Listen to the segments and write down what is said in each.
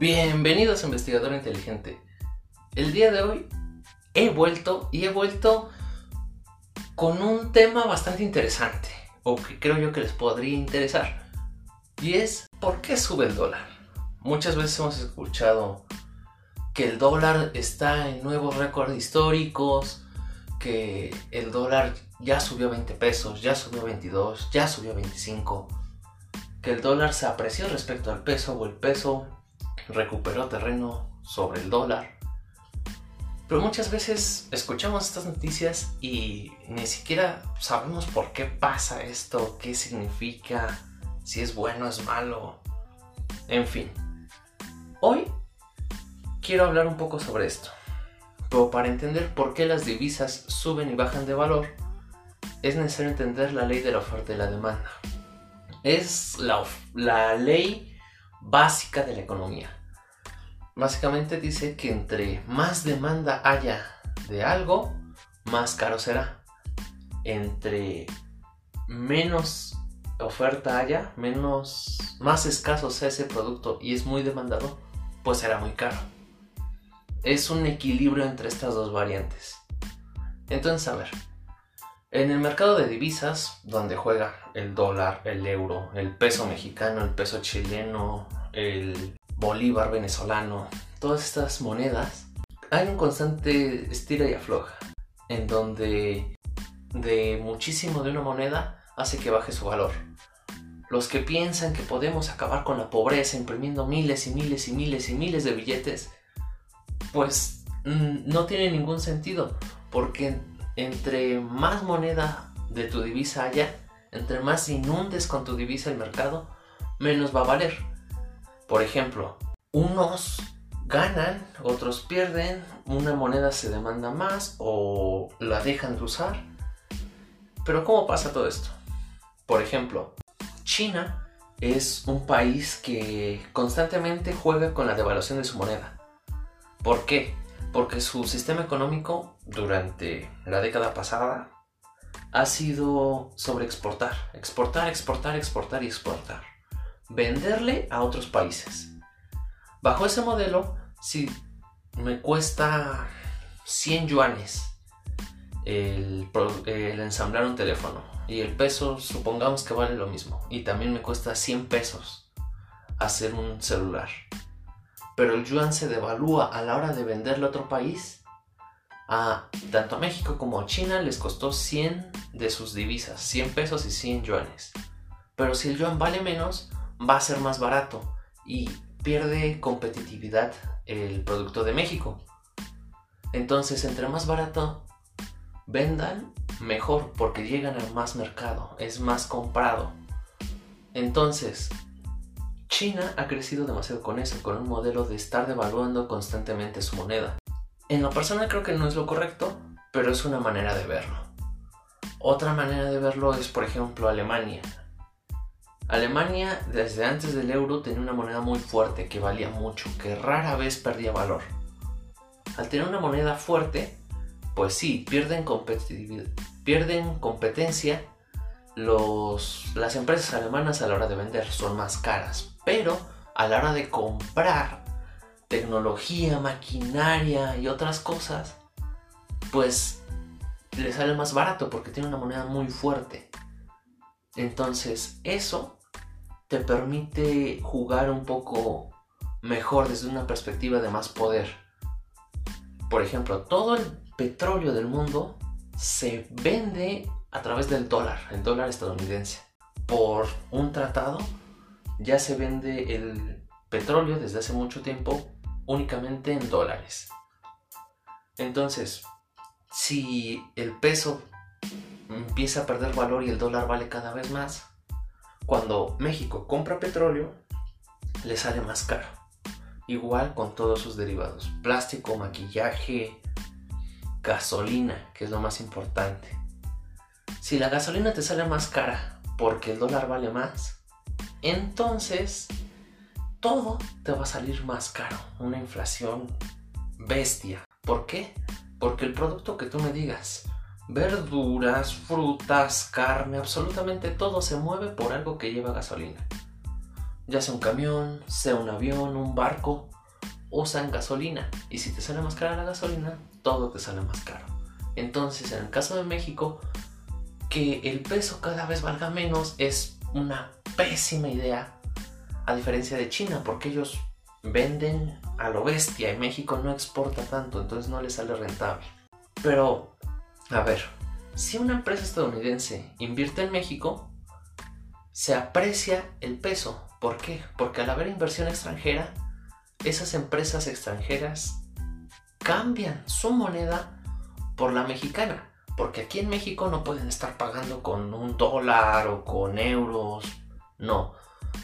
Bienvenidos Investigador Inteligente. El día de hoy he vuelto y he vuelto con un tema bastante interesante, o que creo yo que les podría interesar, y es ¿por qué sube el dólar? Muchas veces hemos escuchado que el dólar está en nuevos récords históricos, que el dólar ya subió a 20 pesos, ya subió a 22, ya subió a 25, que el dólar se apreció respecto al peso o el peso recuperó terreno sobre el dólar. Pero muchas veces escuchamos estas noticias y ni siquiera sabemos por qué pasa esto, qué significa, si es bueno es malo. En fin, hoy quiero hablar un poco sobre esto. Pero para entender por qué las divisas suben y bajan de valor, es necesario entender la ley de la oferta y la demanda. Es la, la ley básica de la economía básicamente dice que entre más demanda haya de algo, más caro será. Entre menos oferta haya, menos más escaso sea ese producto y es muy demandado, pues será muy caro. Es un equilibrio entre estas dos variantes. Entonces, a ver, en el mercado de divisas, donde juega el dólar, el euro, el peso mexicano, el peso chileno, el bolívar venezolano, todas estas monedas, hay un constante estira y afloja, en donde de muchísimo de una moneda hace que baje su valor. Los que piensan que podemos acabar con la pobreza imprimiendo miles y miles y miles y miles de billetes, pues mm, no tiene ningún sentido, porque entre más moneda de tu divisa haya, entre más inundes con tu divisa el mercado, menos va a valer. Por ejemplo, unos ganan, otros pierden, una moneda se demanda más o la dejan de usar. Pero ¿cómo pasa todo esto? Por ejemplo, China es un país que constantemente juega con la devaluación de su moneda. ¿Por qué? Porque su sistema económico durante la década pasada ha sido sobre exportar, exportar, exportar, exportar y exportar venderle a otros países. Bajo ese modelo, si me cuesta 100 yuanes el, ensamblar un teléfono y el peso supongamos que vale lo mismo y también me cuesta 100 pesos hacer un celular. Pero el yuan se devalúa a la hora de venderle a otro país. A tanto a México como a China les costó 100 de sus divisas, 100 pesos y 100 yuanes. Pero si el yuan vale menos, va a ser más barato y pierde competitividad el producto de México. Entonces, entre más barato vendan, mejor porque llegan al más mercado, es más comprado. Entonces, China ha crecido demasiado con eso, con un modelo de estar devaluando constantemente su moneda. En lo personal creo que no es lo correcto, pero es una manera de verlo. Otra manera de verlo es, por ejemplo, Alemania. Alemania desde antes del euro tenía una moneda muy fuerte que valía mucho, que rara vez perdía valor. Al tener una moneda fuerte, pues sí, pierden, competencia las empresas alemanas a la hora de vender, son más caras, pero a la hora de comprar tecnología, maquinaria y otras cosas, pues les sale más barato porque tiene una moneda muy fuerte. Entonces, eso te permite jugar un poco mejor desde una perspectiva de más poder. Por ejemplo, todo el petróleo del mundo se vende a través del dólar, el dólar estadounidense. Por un tratado ya se vende el petróleo desde hace mucho tiempo únicamente en dólares. Entonces, si el peso empieza a perder valor y el dólar vale cada vez más, cuando México compra petróleo, le sale más caro. Igual con todos sus derivados. Plástico, maquillaje, gasolina, que es lo más importante. Si la gasolina te sale más cara porque el dólar vale más, entonces todo te va a salir más caro. Una inflación bestia. ¿Por qué? Porque el producto que tú me digas, verduras, frutas, carne, absolutamente todo se mueve por algo que lleva gasolina. ya sea un camión, sea un avión, un barco, usan gasolina. Y si te sale más cara la gasolina, todo te sale más caro. Entonces, en el caso de México, que el peso cada vez valga menos es una pésima idea. A diferencia de China, porque ellos venden a lo bestia y México no exporta tanto, entonces no le sale rentable. Pero, a ver, si una empresa estadounidense invierte en México, se aprecia el peso. ¿Por qué? Porque al haber inversión extranjera, esas empresas extranjeras cambian su moneda por la mexicana. Porque aquí en México no pueden estar pagando con un dólar o con euros. No,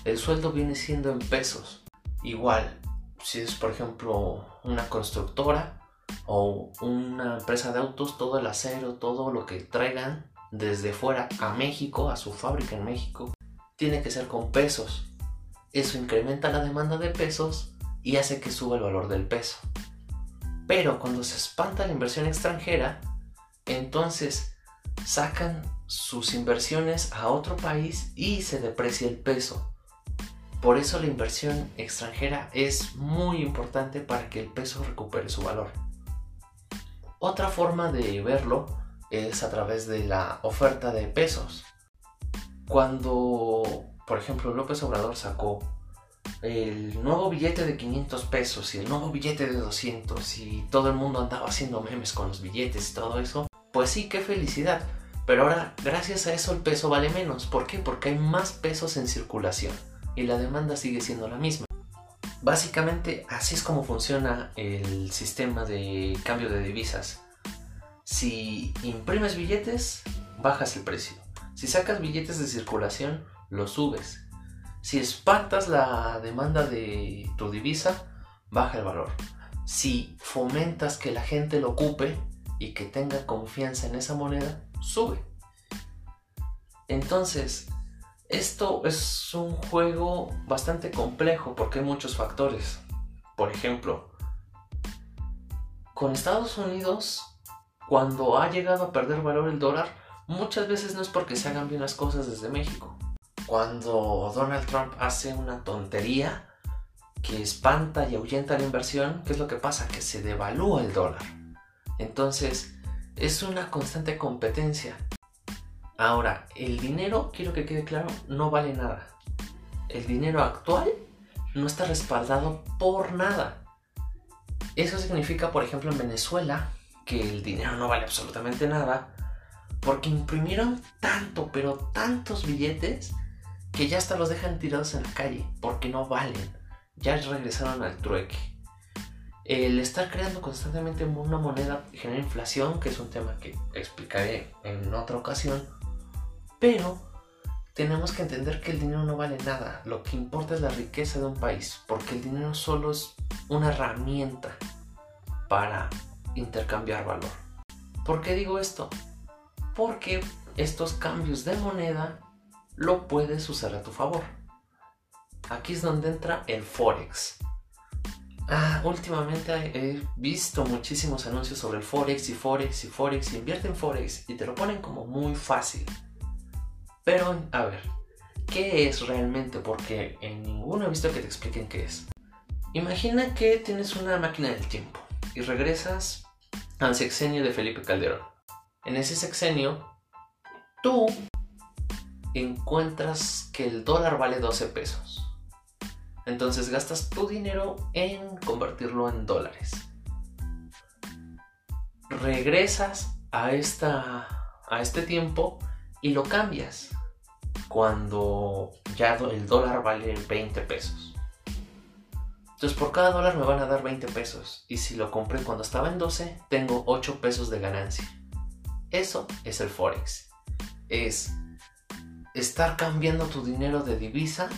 el sueldo viene siendo en pesos. Igual, si es por ejemplo una constructora o una empresa de autos, todo el acero, todo lo que traigan desde fuera a México, a su fábrica en México, tiene que ser con pesos. Eso incrementa la demanda de pesos y hace que suba el valor del peso. Pero cuando se espanta la inversión extranjera, entonces sacan sus inversiones a otro país y se deprecia el peso. Por eso la inversión extranjera es muy importante para que el peso recupere su valor. Otra forma de verlo es a través de la oferta de pesos. Cuando, por ejemplo, López Obrador sacó el nuevo billete de 500 pesos y el nuevo billete de 200 y todo el mundo andaba haciendo memes con los billetes y todo eso, pues sí, qué felicidad. Pero ahora, gracias a eso, el peso vale menos. ¿Por qué? Porque hay más pesos en circulación y la demanda sigue siendo la misma. Básicamente, así es como funciona el sistema de cambio de divisas. Si imprimes billetes, bajas el precio. Si sacas billetes de circulación, los subes. Si espantas la demanda de tu divisa, baja el valor. Si fomentas que la gente lo ocupe y que tenga confianza en esa moneda, sube. Entonces, esto es un juego bastante complejo porque hay muchos factores. Por ejemplo, con Estados Unidos, cuando ha llegado a perder valor el dólar, muchas veces no es porque se hagan bien las cosas desde México, cuando Donald Trump hace una tontería que espanta y ahuyenta la inversión, ¿qué es lo que pasa? Que se devalúa el dólar. Entonces, es una constante competencia. Ahora, el dinero, quiero que quede claro, no vale nada. El dinero actual no está respaldado por nada. Eso significa, por ejemplo, en Venezuela, que el dinero no vale absolutamente nada, porque imprimieron tanto, pero tantos billetes, que ya hasta los dejan tirados en la calle porque no valen. Ya regresaron al trueque. El estar creando constantemente una moneda genera inflación, que es un tema que explicaré en otra ocasión. Pero tenemos que entender que el dinero no vale nada. Lo que importa es la riqueza de un país, porque el dinero solo es una herramienta para intercambiar valor. ¿Por qué digo esto? Porque estos cambios de moneda lo puedes usar a tu favor. Aquí es donde entra el Forex. Ah, últimamente he visto muchísimos anuncios sobre el Forex y Forex y Forex invierte en Forex y te lo ponen como muy fácil. Pero, a ver, ¿qué es realmente? Porque en ninguno he visto que te expliquen qué es. Imagina que tienes una máquina del tiempo y regresas al sexenio de Felipe Calderón. En ese sexenio, tú encuentras que el dólar vale 12 pesos. Entonces gastas tu dinero en convertirlo en dólares. Regresas a, esta, a este tiempo y lo cambias cuando ya el dólar vale 20 pesos. Entonces por cada dólar me van a dar 20 pesos y si lo compré cuando estaba en 12 tengo 8 pesos de ganancia. Eso es el forex. Es estar cambiando tu dinero de divisa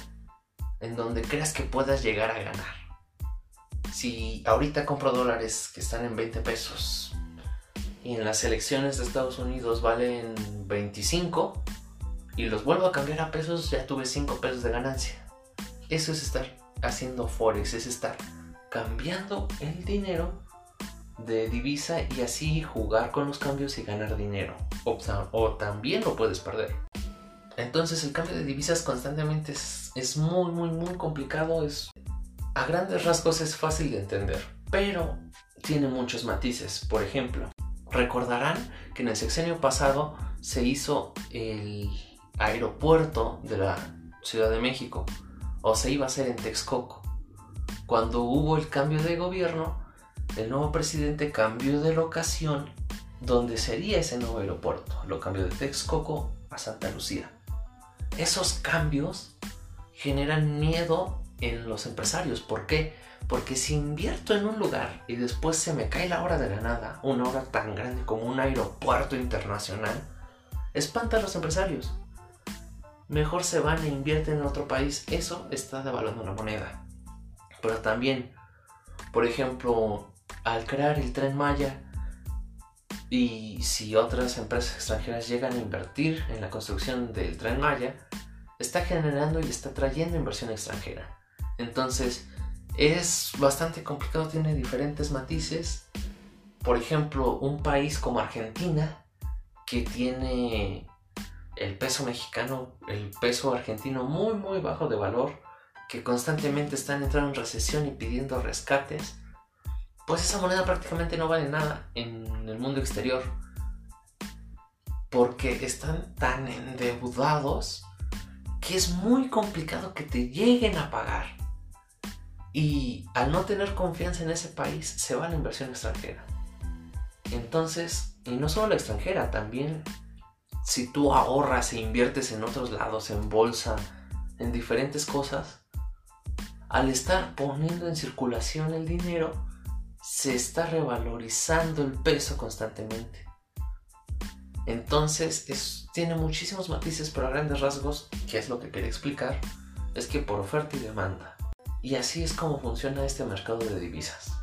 en donde creas que puedas llegar a ganar. Si ahorita compro dólares que están en 20 pesos y en las elecciones de Estados Unidos valen 25 y los vuelvo a cambiar a pesos, ya tuve 5 pesos de ganancia. Eso es estar haciendo forex, es estar cambiando el dinero de divisa y así jugar con los cambios y ganar dinero. O, o también lo puedes perder. Entonces el cambio de divisas constantemente es, es muy, muy, muy complicado. Es, a grandes rasgos es fácil de entender, pero tiene muchos matices. Por ejemplo, recordarán que en el sexenio pasado se hizo el aeropuerto de la Ciudad de México, o se iba a hacer en Texcoco. Cuando hubo el cambio de gobierno, el nuevo presidente cambió de locación donde sería ese nuevo aeropuerto. Lo cambió de Texcoco a Santa Lucía. Esos cambios generan miedo en los empresarios. ¿Por qué? Porque si invierto en un lugar y después se me cae la hora de la nada, una hora tan grande como un aeropuerto internacional, espanta a los empresarios. Mejor se van e invierten en otro país. Eso está devaluando la moneda. Pero también, por ejemplo, al crear el tren Maya, y si otras empresas extranjeras llegan a invertir en la construcción del tren Maya, está generando y está trayendo inversión extranjera. Entonces, es bastante complicado, tiene diferentes matices. Por ejemplo, un país como Argentina, que tiene el peso mexicano, el peso argentino muy muy bajo de valor, que constantemente están entrando en recesión y pidiendo rescates, pues esa moneda prácticamente no vale nada en el mundo exterior. Porque están tan endeudados que es muy complicado que te lleguen a pagar. Y al no tener confianza en ese país, se va la inversión extranjera. Entonces, y no solo la extranjera, también si tú ahorras e inviertes en otros lados, en bolsa, en diferentes cosas, al estar poniendo en circulación el dinero, se está revalorizando el peso constantemente. Entonces tiene muchísimos matices, pero a grandes rasgos, que es lo que quería explicar, es que por oferta y demanda. Y así es como funciona este mercado de divisas.